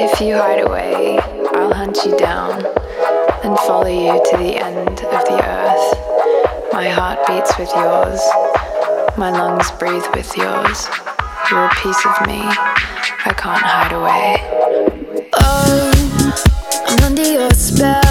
If you hide away, I'll hunt you down and follow you to the end of the earth. My heart beats with yours, my lungs breathe with yours. You're a piece of me, I can't hide away. Oh, I'm under your spell.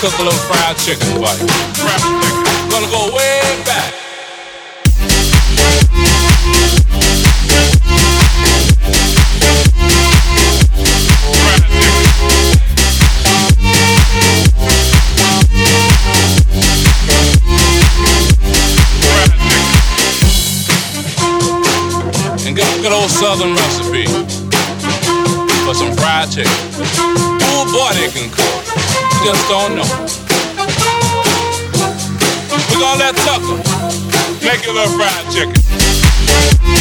cook a little fried chicken for you. Gonna go way back. And good old southern recipe. just don't know. We're gonna let Tucker make you a little fried chicken.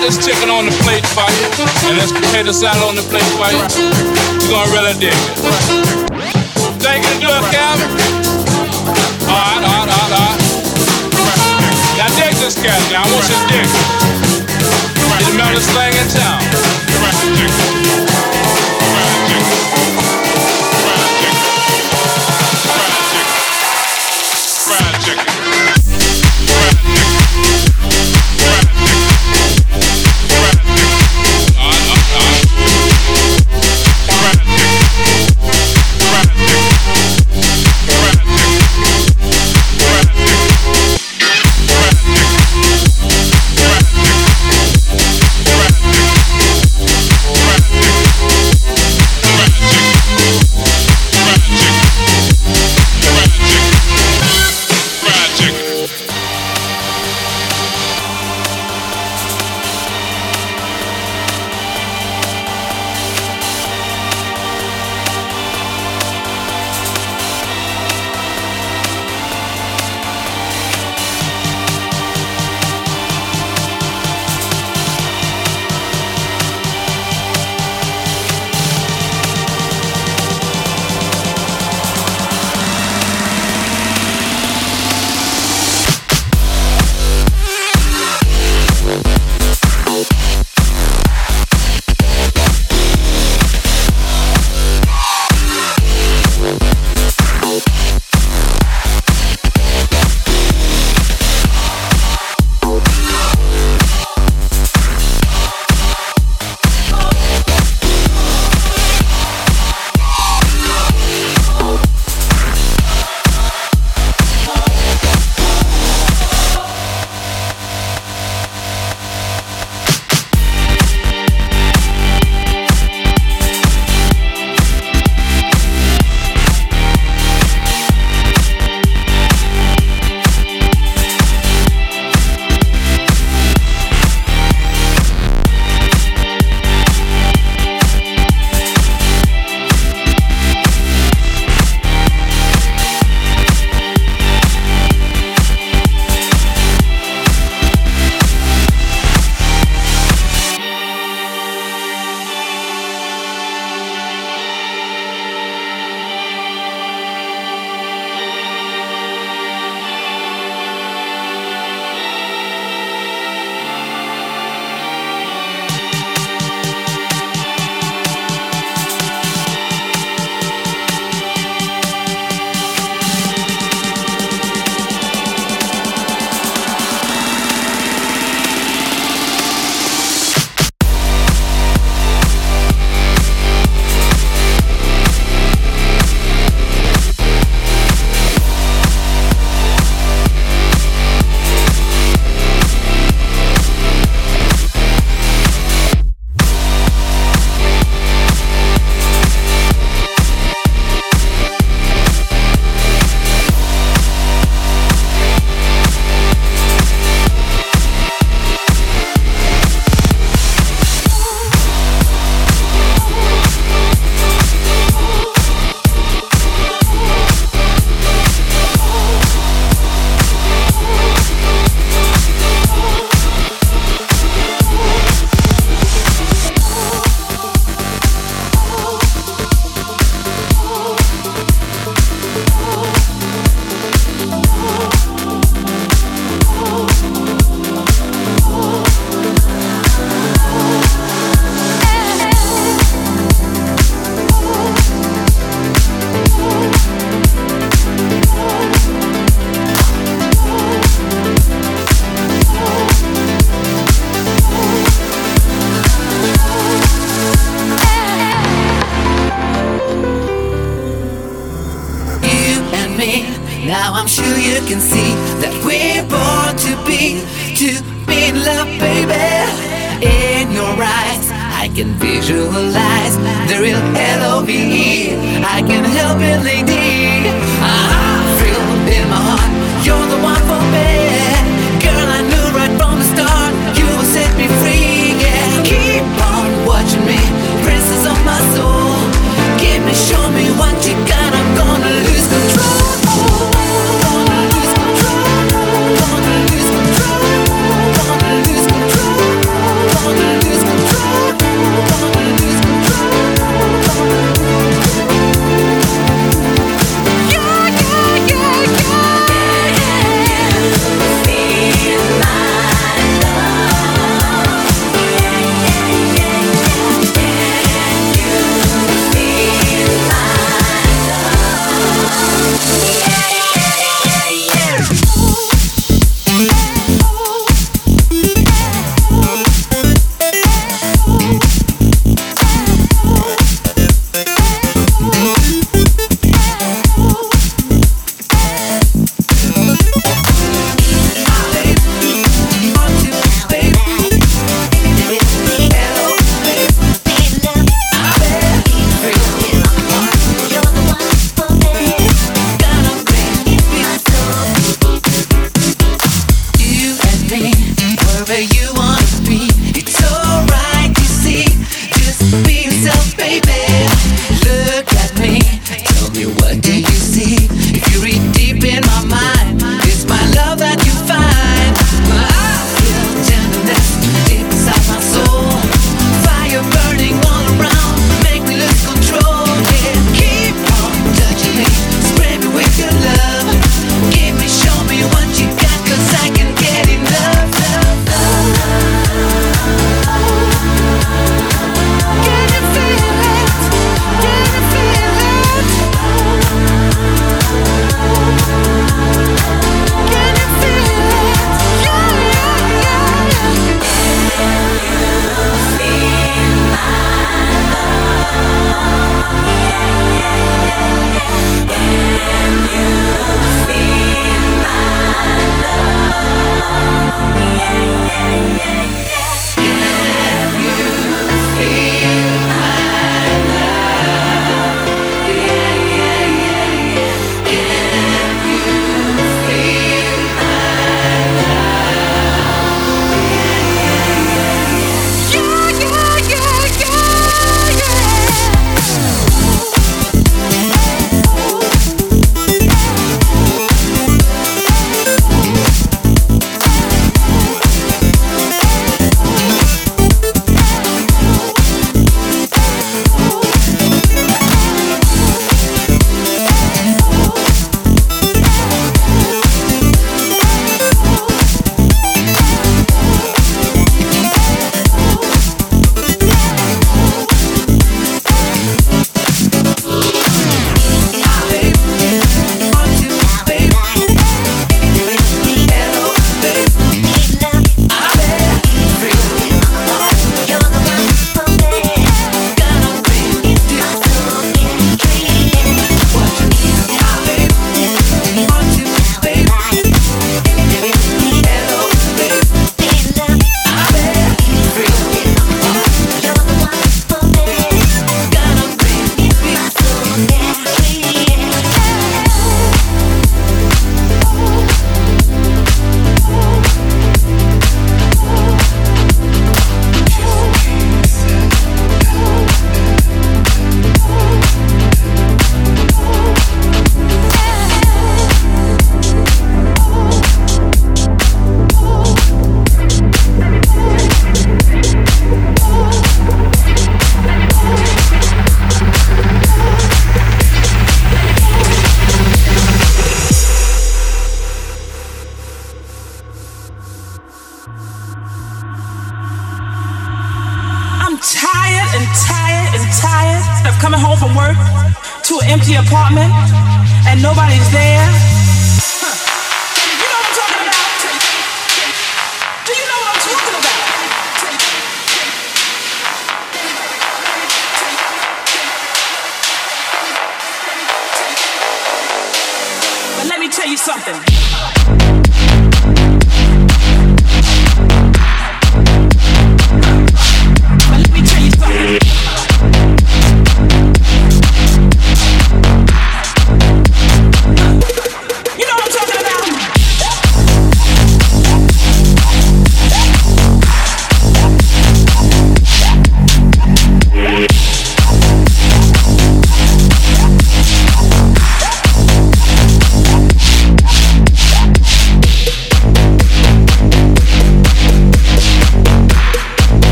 this chicken on the plate for you, and this potato salad on the plate for you, you're gonna really dig it.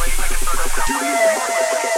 way, make it so that's not what you want.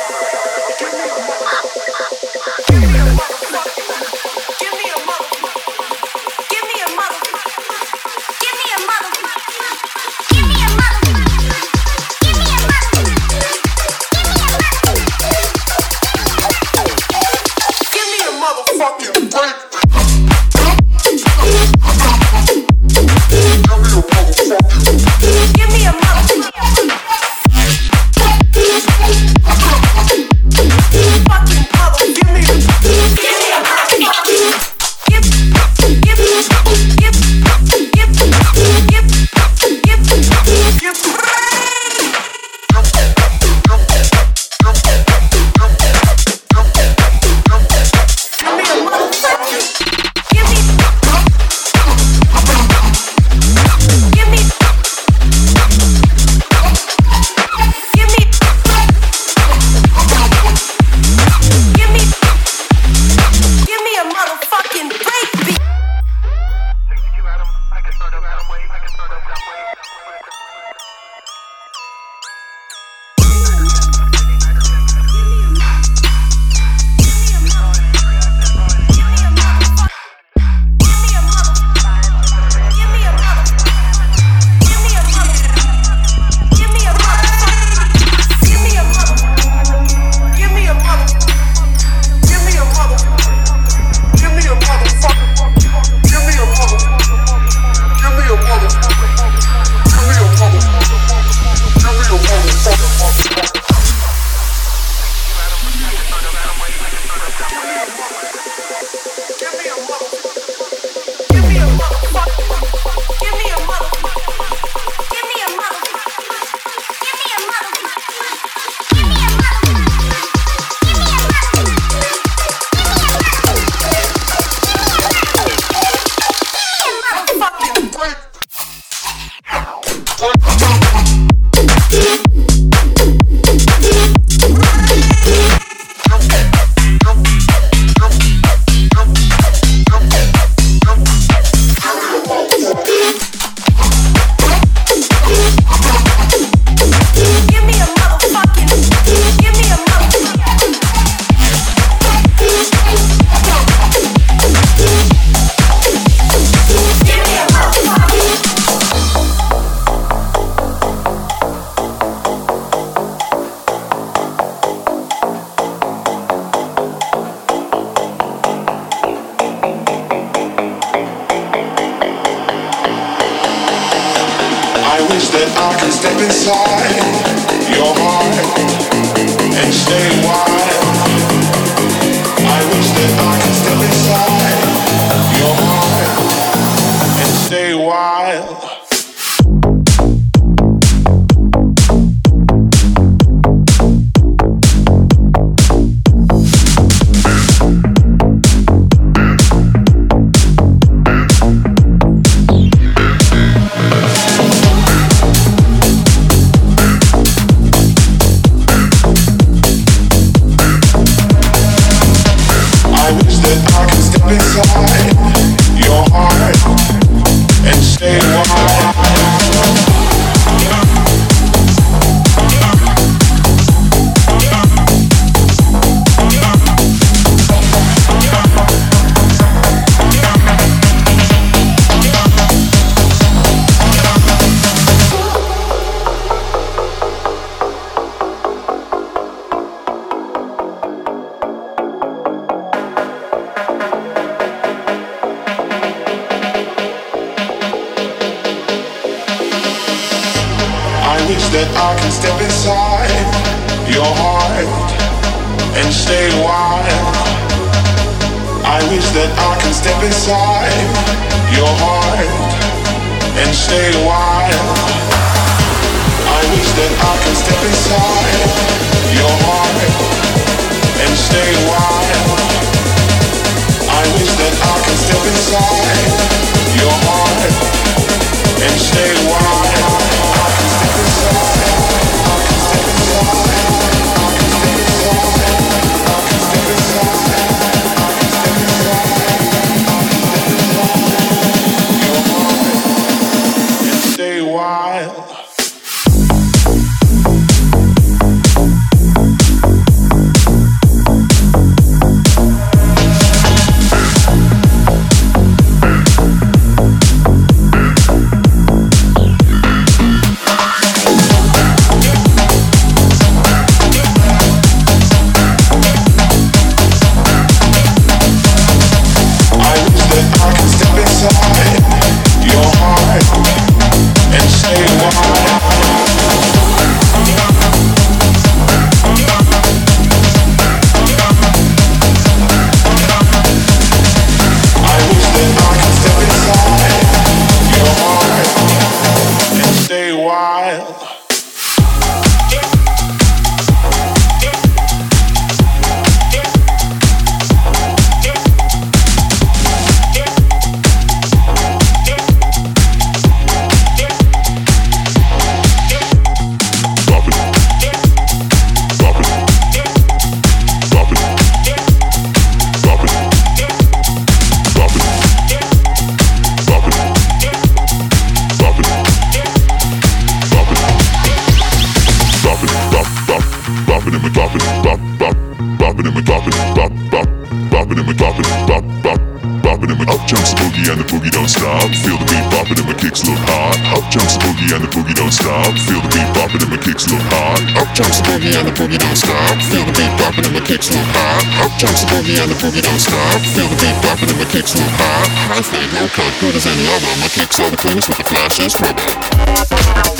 Boogie and the boogie don't stop. Feel the beat bumping and the kicks too high. High fade, no cut, good as any other. My kicks are the cleanest with the flashes, rubber.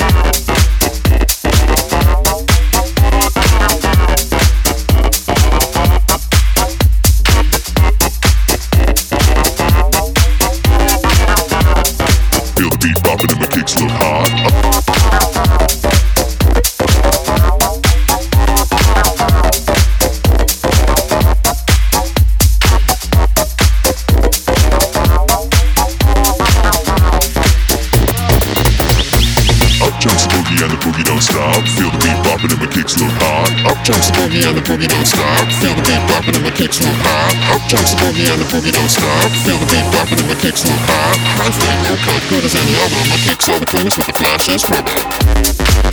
Boogie don't stop. Feel the beat bopping and the kicks move high. Up jumps the boogie and the boogie don't stop. Feel the beat bopping and the kicks move high. High fade, no cut, good as any other. My kicks are the cleanest with the flashes, rubber.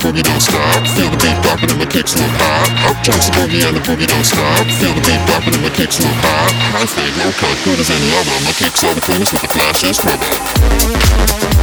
boogie don't stop. Feel the beat bopping and my kicks look hot. Up jumps the boogie and the boogie don't stop. Feel the beat bopping and my kicks look hot. High fade, no cut, good as any other. My kicks are the cleanest with the flashiest rubber.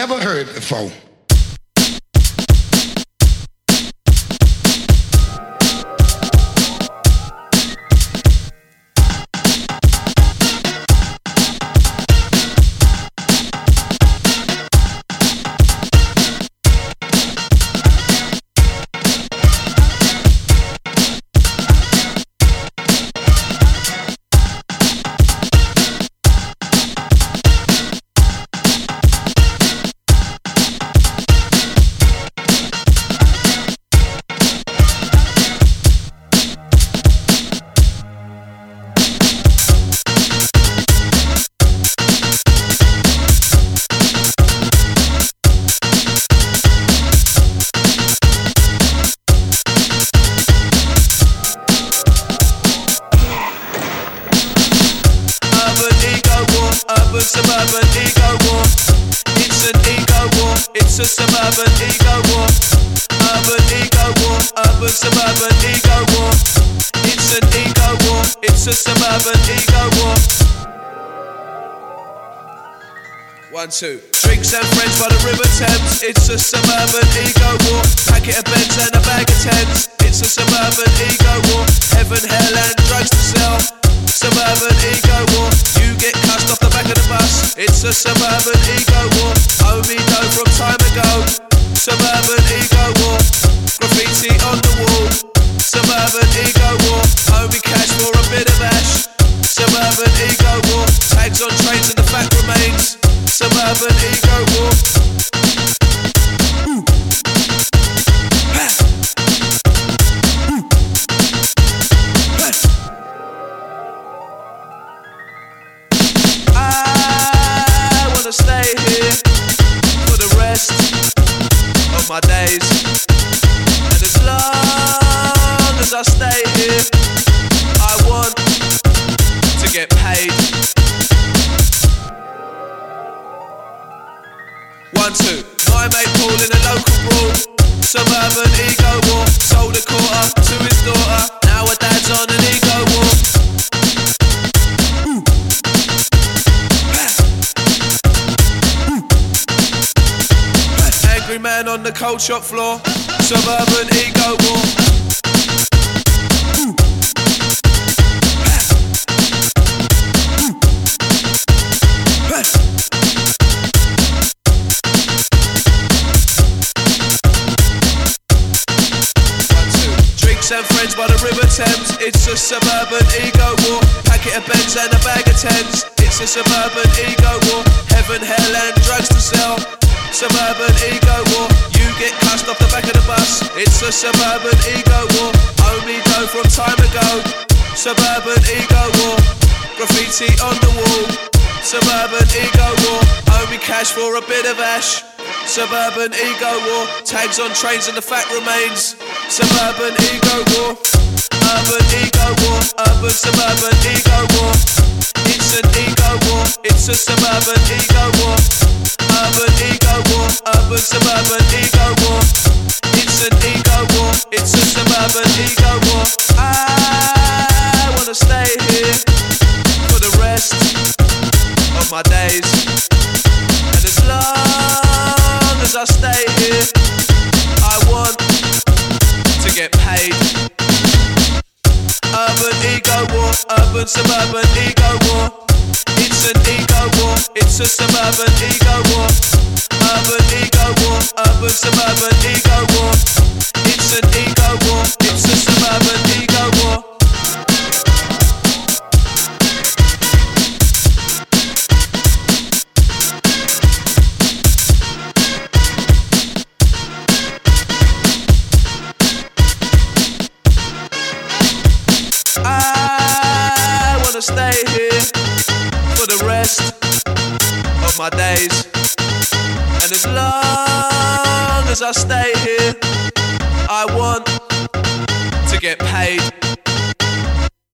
Never heard before. Two. Drinks and friends by the River Thames. It's a suburban ego war. Packet of beds and a bag of tens. It's a suburban ego war. Heaven, hell, and drugs to sell. Suburban ego war. You get cussed off the back of the bus. It's a suburban ego war. Me dough from time ago. Suburban ego war. Graffiti on the wall. Suburban ego war. Me cash for a bit of ash. Suburban ego war. Tags on trains and the fact remains suburban ego war. I wanna stay here for the rest of my days, as I stay here, I want to get paid. One, two. My mate Paul in a local brawl. Suburban ego war. Sold a quarter to his daughter. Now her dad's on an ego war. Angry man on the cold shop floor. Suburban ego war. It's a suburban ego war. Packet of beds and a bag of tens. It's a suburban ego war. Heaven, hell, and drugs to sell. Suburban ego war. You get cussed off the back of the bus. It's a suburban ego war. Only dough from time ago. Suburban ego war. Graffiti on the wall. Suburban ego war. Only cash for a bit of ash. Suburban ego war, tags on trains and the fact remains. Suburban ego war, urban ego war, urban suburban ego war. It's an ego war, it's a suburban ego war. Urban ego war, urban suburban ego war. It's an ego war, it's a suburban ego war. I wanna stay here for the rest of my days long as I stay here, I want to get paid. Urban ego war, urban suburban ego war. It's an ego war, it's a suburban ego war. Urban ego war, urban suburban ego war. It's an ego war, it's a suburban ego war. Wanna stay here for the rest of my days. And as long as I stay here, I want to get paid.